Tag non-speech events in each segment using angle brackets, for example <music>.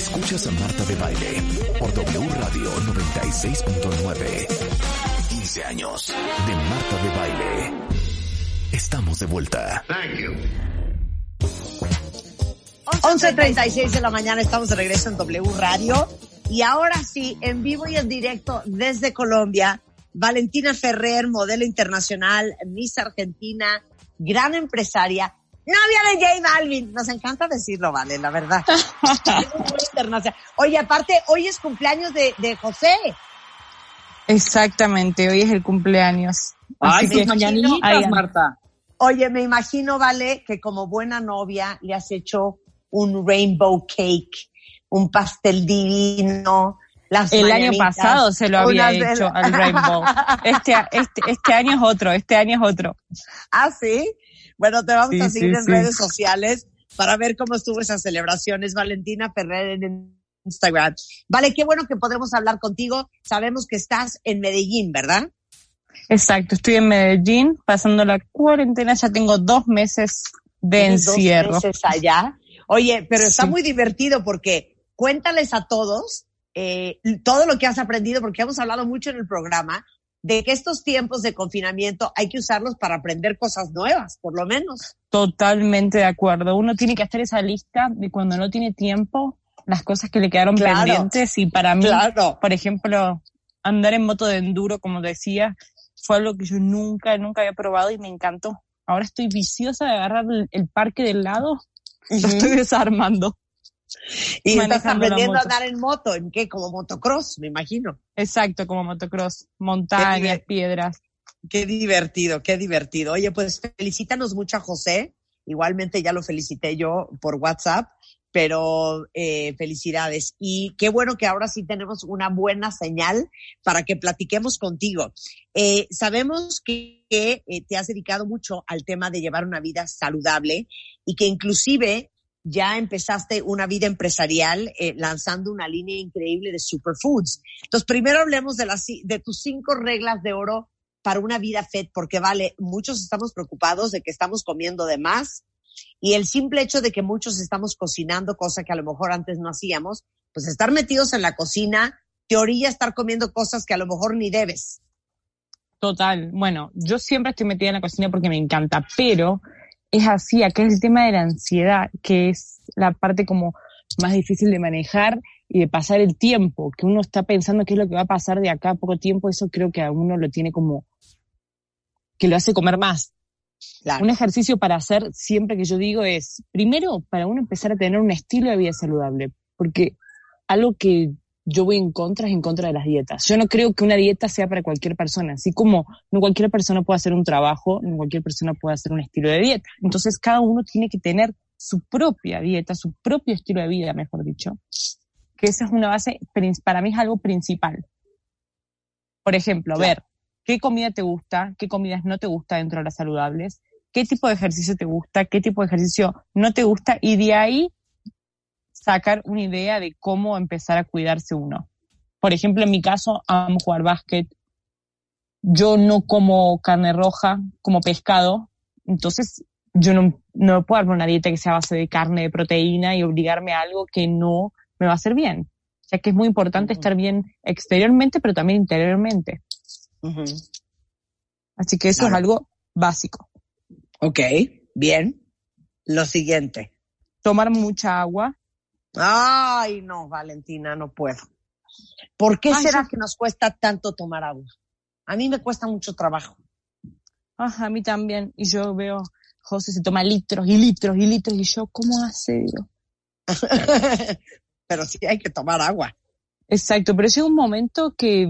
Escuchas a Marta de Baile por W Radio 96.9. 15 años de Marta de Baile. Estamos de vuelta. Thank you. 11.36 de la mañana estamos de regreso en W Radio y ahora sí, en vivo y en directo desde Colombia, Valentina Ferrer, modelo internacional, Miss Argentina, gran empresaria, novia de J Balvin. Nos encanta decirlo, vale, la verdad. <laughs> Oye, aparte, hoy es cumpleaños de, de José. Exactamente, hoy es el cumpleaños. Ay, que- mañanitas, Marta. Oye, me imagino, Vale, que como buena novia le has hecho un rainbow cake, un pastel divino, las El año pasado se lo había unas de- hecho al Rainbow. <laughs> Este, este, este año es otro, este año es otro. ah, sí. Bueno, te vamos Sí, a seguir sí, en sí. redes sociales para ver cómo estuvo esas celebraciones. Valentina Ferrer en Instagram. Vale, qué bueno que podemos hablar contigo. Sabemos que estás en Medellín, ¿verdad? Exacto, estoy en Medellín, pasando la cuarentena, ya tengo dos meses de Tienes dos encierro. meses allá. Oye, pero está muy divertido porque cuéntales a todos eh, todo lo que has aprendido, porque hemos hablado mucho en el programa de que estos tiempos de confinamiento hay que usarlos para aprender cosas nuevas, por lo menos. Totalmente de acuerdo. Uno tiene que hacer esa lista de cuando no tiene tiempo, las cosas que le quedaron Claro. pendientes y para mí, Claro. por ejemplo, andar en moto de enduro, como decía, fue algo que yo nunca, nunca había probado y me encantó. Ahora estoy viciosa de agarrar el, parque del lado, lo estoy desarmando. Y estás aprendiendo a andar en moto, ¿en qué? Como motocross, me imagino. Exacto, como motocross, montañas, piedras. Qué divertido, qué divertido. Oye, pues felicítanos mucho a José. Igualmente ya lo felicité yo por WhatsApp, pero eh, felicidades. Y qué bueno que ahora sí tenemos una buena señal para que platiquemos contigo. Eh, sabemos que, que, eh, te has dedicado mucho al tema de llevar una vida saludable y que inclusive ya empezaste una vida empresarial eh, lanzando una línea increíble de superfoods. Entonces, primero hablemos de, las, de tus cinco reglas de oro para una vida fit, porque vale, muchos estamos preocupados de que estamos comiendo de más y el simple hecho de que muchos estamos cocinando, cosa que a lo mejor antes no hacíamos, pues estar metidos en la cocina te orilla estar comiendo cosas que a lo mejor ni debes. Total. Bueno, yo siempre estoy metida en la cocina porque me encanta, pero es así, acá es el tema de la ansiedad, que es la parte como más difícil de manejar y de pasar el tiempo, que uno está pensando qué es lo que va a pasar de acá a poco tiempo, eso creo que a uno lo tiene como, que lo hace comer más. Claro. Un ejercicio para hacer siempre que yo digo es, primero, para uno empezar a tener un estilo de vida saludable, porque algo que yo voy en contra es en contra de las dietas. Yo no creo que una dieta sea para cualquier persona, así como no cualquier persona puede hacer un trabajo, no cualquier persona puede hacer un estilo de dieta. Entonces cada uno tiene que tener su propia dieta, su propio estilo de vida, mejor dicho, que esa es una base, para mí es algo principal. Por ejemplo, Claro. ver qué comida te gusta, qué comidas no te gusta dentro de las saludables, qué tipo de ejercicio te gusta, qué tipo de ejercicio no te gusta y de ahí sacar una idea de cómo empezar a cuidarse uno. Por ejemplo, en mi caso, amo jugar básquet. Yo no como carne roja, como pescado. Entonces, yo no, no puedo darme una dieta que sea a base de carne, de proteína y obligarme a algo que no me va a hacer bien. O sea que es muy importante estar bien exteriormente, pero también interiormente. Así que eso Claro. es algo básico. Ok, bien. Lo siguiente. Tomar mucha agua. Ay, no, Valentina, no puedo. ¿Por qué Ay, será sí. que nos cuesta tanto tomar agua? A mí me cuesta mucho trabajo. Ajá, a mí también. Y yo veo, José se toma litros y litros y litros y yo, ¿cómo hace? <laughs> Pero sí hay que tomar agua. Exacto, pero llega un momento que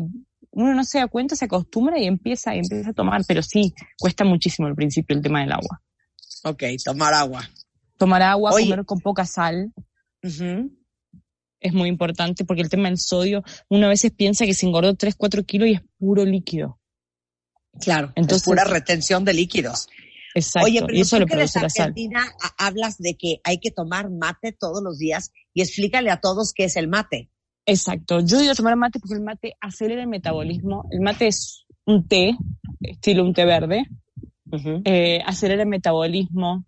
uno no se da cuenta, se acostumbra y empieza, y empieza a tomar, pero sí, cuesta muchísimo al principio el tema del agua. Ok, tomar agua. Tomar agua, Oye. comer con poca sal. Es muy importante porque el tema del sodio, uno a veces piensa que se engordó 3, 4 kilos y es puro líquido. Claro, entonces pura retención de líquidos. Exacto, Oye, pero y eso tú lo que eres produce la sal. argentina, ha- hablas de que hay que tomar mate todos los días y explícale a todos qué es el mate. Exacto, yo digo tomar mate porque el mate acelera el metabolismo. El mate es un té, estilo un té verde, eh, acelera el metabolismo,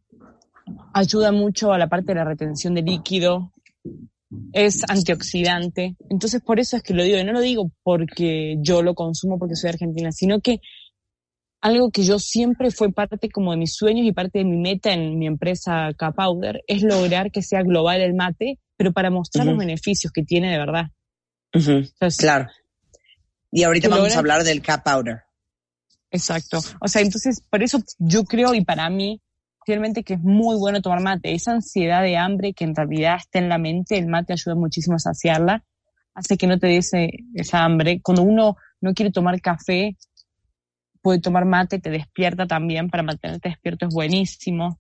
ayuda mucho a la parte de la retención de líquido, es antioxidante. Entonces, por eso es que lo digo, y no lo digo porque yo lo consumo porque soy argentina, sino que algo que yo siempre fue parte como de mis sueños y parte de mi meta en mi empresa K-Powder es lograr que sea global el mate, pero para mostrar los beneficios que tiene de verdad. Entonces, Claro. Y ahorita vamos a hablar del K-Powder. Exacto. O sea, entonces, por eso yo creo y para mí, realmente que es muy bueno tomar mate. Esa ansiedad de hambre que en realidad está en la mente, el mate ayuda muchísimo a saciarla, hace que no te dé esa hambre. Cuando uno no quiere tomar café, puede tomar mate, te despierta también, para mantenerte despierto es buenísimo.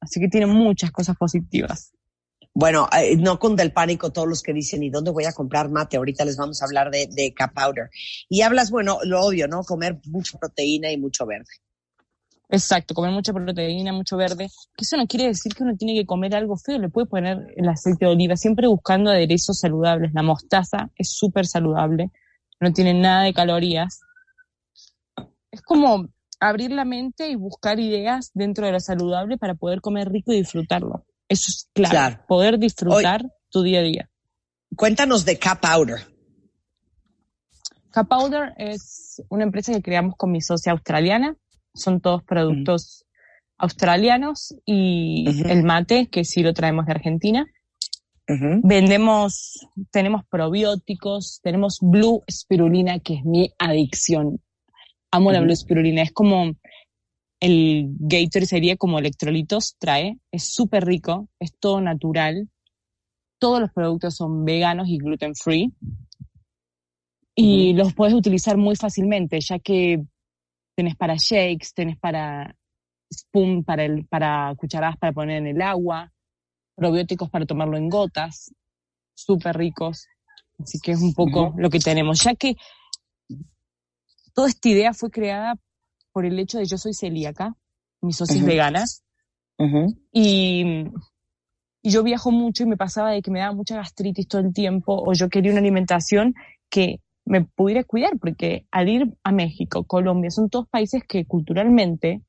Así que tiene muchas cosas positivas. Bueno, eh, no con del pánico todos los que dicen, ¿y dónde voy a comprar mate? Ahorita les vamos a hablar de, de K-Powder. Y hablas, bueno, lo obvio, ¿no? Comer mucha proteína y mucho verde. Exacto, comer mucha proteína, mucho verde. Que eso no quiere decir que uno tiene que comer algo feo, le puede poner el aceite de oliva, siempre buscando aderezos saludables. La mostaza es súper saludable, no tiene nada de calorías. Es como abrir la mente y buscar ideas dentro de lo saludable para poder comer rico y disfrutarlo. Eso es claro, Claro. poder disfrutar tu día a día. Cuéntanos de K-Powder. K-Powder es una empresa que creamos con mi socia australiana. Son todos productos australianos y el mate, que sí lo traemos de Argentina. Vendemos, tenemos probióticos, tenemos Blue Spirulina, que es mi adicción. Amo la. Blue Spirulina. Es como el Gator sería como electrolitos trae. Es súper rico, es todo natural. Todos los productos son veganos y gluten free. Y los puedes utilizar muy fácilmente, ya que tenés para shakes, tenés para spoon, para, el, para cucharadas para poner en el agua, probióticos para tomarlo en gotas, súper ricos. Así que es un poco lo que tenemos, ya que toda esta idea fue creada por el hecho de yo soy celíaca, mi socia es vegana, y, y yo viajo mucho y me pasaba de que me daba mucha gastritis todo el tiempo o yo quería una alimentación que me pudiera cuidar porque al ir a México, Colombia, son todos países que culturalmente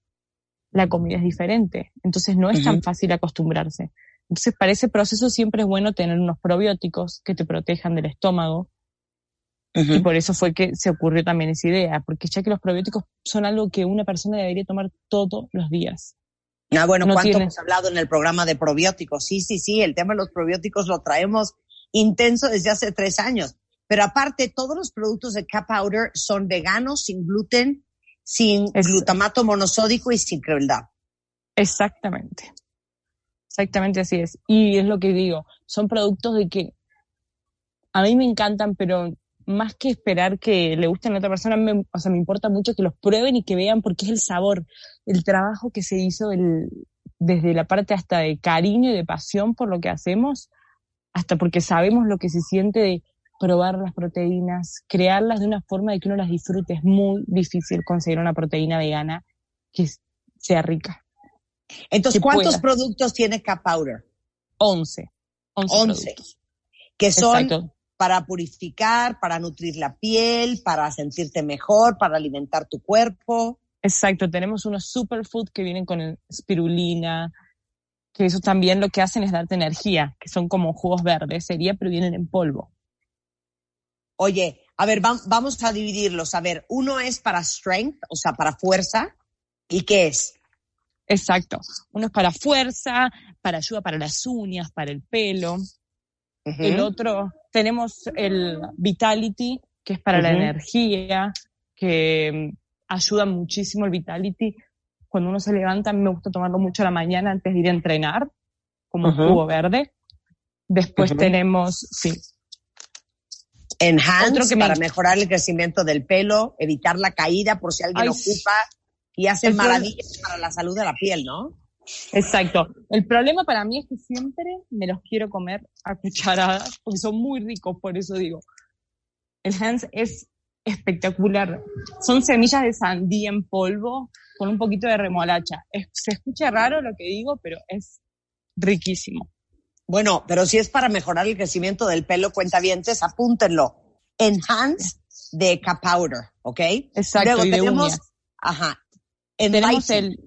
la comida es diferente, entonces no es tan fácil acostumbrarse. Entonces para ese proceso siempre es bueno tener unos probióticos que te protejan del estómago y por eso fue que se ocurrió también esa idea, porque ya que los probióticos son algo que una persona debería tomar todos los días. Ah, bueno, No ¿cuánto tiene- hemos hablado en el programa de probióticos? Sí, sí, sí, el tema de los probióticos lo traemos intenso desde hace tres años. Pero aparte, todos los productos de K-Powder son veganos, sin gluten, sin Es- glutamato monosódico y sin crueldad. Exactamente. Exactamente así es. Y es lo que digo, son productos de que a mí me encantan, pero más que esperar que le gusten a otra persona, me, o sea, me importa mucho que los prueben y que vean porque es el sabor, el trabajo que se hizo el- desde la parte hasta de cariño y de pasión por lo que hacemos, hasta porque sabemos lo que se siente de probar las proteínas, crearlas de una forma de que uno las disfrute. Es muy difícil conseguir una proteína vegana que sea rica. Entonces, ¿cuántos pueda. productos tiene K-Powder? 11. 11. 11. productos. Que son Exacto. para purificar, para nutrir la piel, para sentirte mejor, para alimentar tu cuerpo. Exacto. Tenemos unos superfood que vienen con el spirulina, que eso también lo que hacen es darte energía, que son como jugos verdes, sería, pero vienen en polvo. Oye, a ver, vam- vamos a dividirlos. A ver, uno es para strength, o sea, para fuerza. ¿Y qué es? Exacto. Uno es para fuerza, para ayuda para las uñas, para el pelo. El otro, tenemos el Vitality, que es para la energía, que mm, ayuda muchísimo el Vitality. Cuando uno se levanta, me gusta tomarlo mucho a la mañana antes de ir a entrenar, como un Ujú. jugo verde. Después tenemos, sí, Enhance Otro que me- para mejorar el crecimiento del pelo, evitar la caída por si alguien Ay, ocupa y hace maravillas para la salud de la piel, ¿no? Exacto. El problema para mí es que siempre me los quiero comer a cucharadas, porque son muy ricos, por eso digo. El Hans es espectacular. Son semillas de sandía en polvo con un poquito de remolacha. se escucha raro lo que digo, pero es riquísimo. Bueno, pero si es para mejorar el crecimiento del pelo, cuentavientes, apúntenlo. Enhance de K-Powder, ¿ok? Exacto, Luego y de tenemos, ajá, Tenemos el...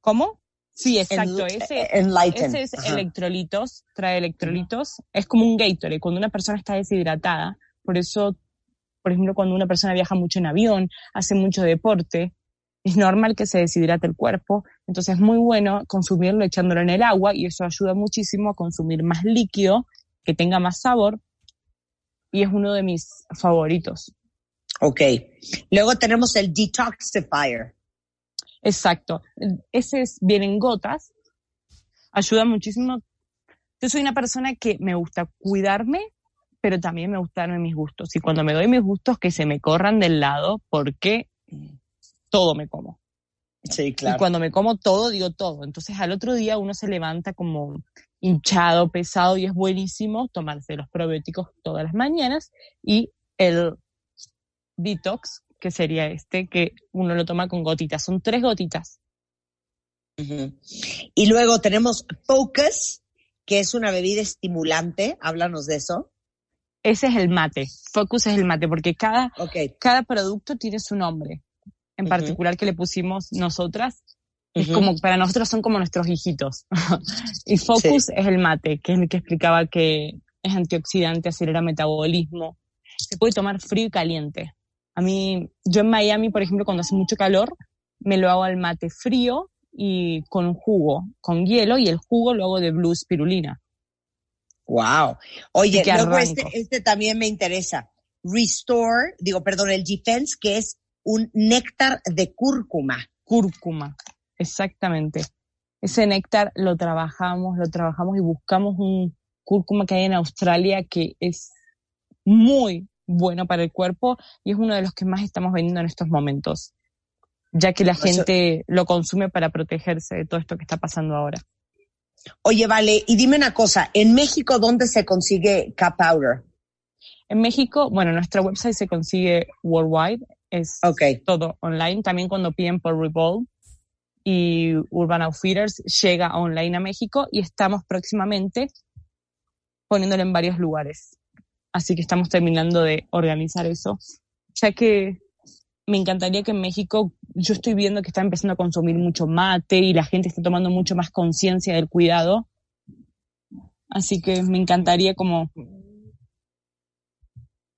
¿Cómo? Sí, exacto. Ese, Enlighten. ese es Ajá. electrolitos, trae electrolitos. Es como un Gatorade cuando una persona está deshidratada. Por eso, por ejemplo, cuando una persona viaja mucho en avión, hace mucho deporte, es normal que se deshidrate el cuerpo. Entonces es muy bueno consumirlo echándolo en el agua y eso ayuda muchísimo a consumir más líquido, que tenga más sabor. Y es uno de mis favoritos. Ok. Luego tenemos el Detoxifier. Exacto. Ese es, viene en gotas. Ayuda muchísimo. Yo soy una persona que me gusta cuidarme, pero también me gusta darme mis gustos. Y cuando me doy mis gustos, que se me corran del lado, porque todo me como. Sí, Y cuando me como todo, digo todo. Entonces al otro día uno se levanta como hinchado, pesado, y es buenísimo tomarse los probióticos todas las mañanas y el detox, que sería este, que uno lo toma con gotitas. Son tres gotitas. Y luego tenemos Focus, que es una bebida estimulante. Háblanos de eso. Ese es el mate. Focus es el mate, porque cada, cada producto tiene su nombre. En particular que le pusimos nosotras. Es como, para nosotros son como nuestros hijitos. <laughs> y Focus es el mate, que es el que explicaba que es antioxidante, acelera metabolismo. Se puede tomar frío y caliente. A mí, yo en Miami, por ejemplo, cuando hace mucho calor, me lo hago al mate frío y con jugo, con hielo, y el jugo lo hago de blue spirulina. Wow. Oye, luego este, este también me interesa. Restore, digo, perdón, el Defense, que es un néctar de cúrcuma. cúrcuma, exactamente. Ese néctar lo trabajamos, lo trabajamos y buscamos un cúrcuma que hay en Australia que es muy bueno para el cuerpo y es uno de los que más estamos vendiendo en estos momentos, ya que la Eso- gente lo consume para protegerse de todo esto que está pasando ahora. Oye, vale, y dime una cosa, en México, ¿dónde se consigue K-Powder? En México, bueno, nuestra website se consigue worldwide, es Ok. todo online. También cuando piden por Revolve y Urban Outfitters llega online a México y estamos próximamente poniéndolo en varios lugares. Así que estamos terminando de organizar eso. Ya que me encantaría que en México, yo estoy viendo que está empezando a consumir mucho mate y la gente está tomando mucho más conciencia del cuidado. Así que me encantaría como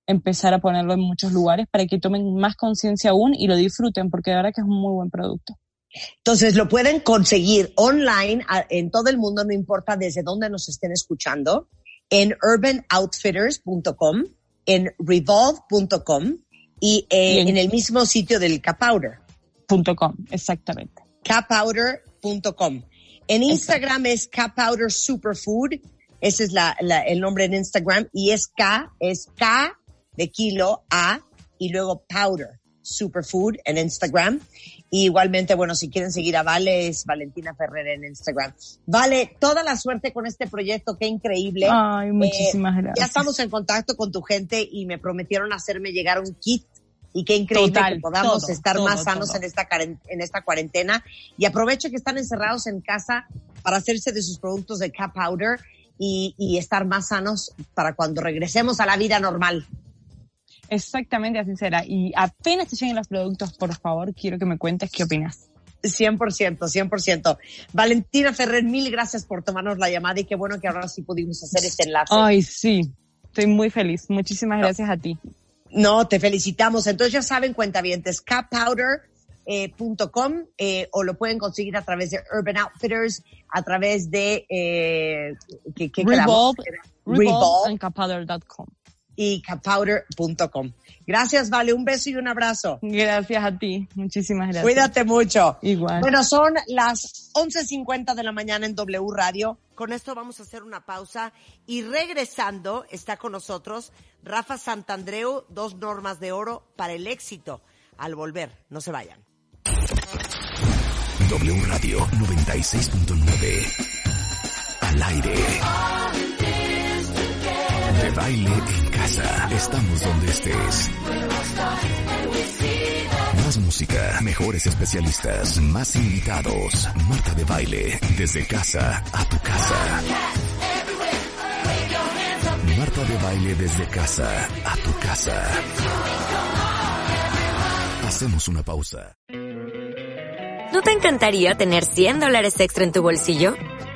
empezar a ponerlo en muchos lugares para que tomen más conciencia aún y lo disfruten, porque de verdad que es un muy buen producto. Entonces, lo pueden conseguir online en todo el mundo, no importa desde dónde nos estén escuchando, en urbanoutfitters.com, en revolve.com y, eh, Y en- en el mismo sitio del K-Powder. Punto com, exactamente. kpowder.com. En Instagram es kpowder superfood. Ese es la, la- el nombre en Instagram. Y es K, es K de kilo, A, y luego powder superfood en Instagram. Y igualmente, bueno, si quieren seguir a Vale, es Valentina Ferrer en Instagram. Vale, toda la suerte con este proyecto, qué increíble. Ay, muchísimas Ya gracias. estamos en contacto con tu gente y me prometieron hacerme llegar un kit y qué increíble Total, que podamos todo, estar todo, más sanos todo. en esta en esta cuarentena y aprovecho que están encerrados en casa para hacerse de sus productos de Cap Powder y, y estar más sanos para cuando regresemos a la vida normal. Exactamente así será. Y apenas te lleguen los productos, por favor, quiero que me cuentes qué opinas. 100%, 100%. Valentina Ferrer, mil gracias por tomarnos la llamada y qué bueno que ahora sí pudimos hacer este enlace. Ay, sí. Estoy muy feliz. Muchísimas gracias a ti. No, te felicitamos. Entonces ya saben, cuentavientes, cappowder.com eh, o lo pueden conseguir a través de Urban Outfitters, a través de eh, ¿qué, qué? Revolve, Revolve Revolve and. Y cappowder.com. Gracias, Vale. Un beso y un abrazo. Gracias a ti. Muchísimas gracias. Cuídate mucho. Igual. Bueno, son las 11.50 de la mañana en W Radio. Con esto vamos a hacer una pausa y regresando está con nosotros Rafa Santandreu, dos normas de oro para el éxito. Al volver, no se vayan. W Radio 96.9. Al aire. De baile en Estamos donde estés. Más música, mejores especialistas, más invitados. Marta de baile, desde casa a tu casa. Marta de baile desde casa a tu casa. Hacemos una pausa. ¿No te encantaría tener 100 dólares extra en tu bolsillo?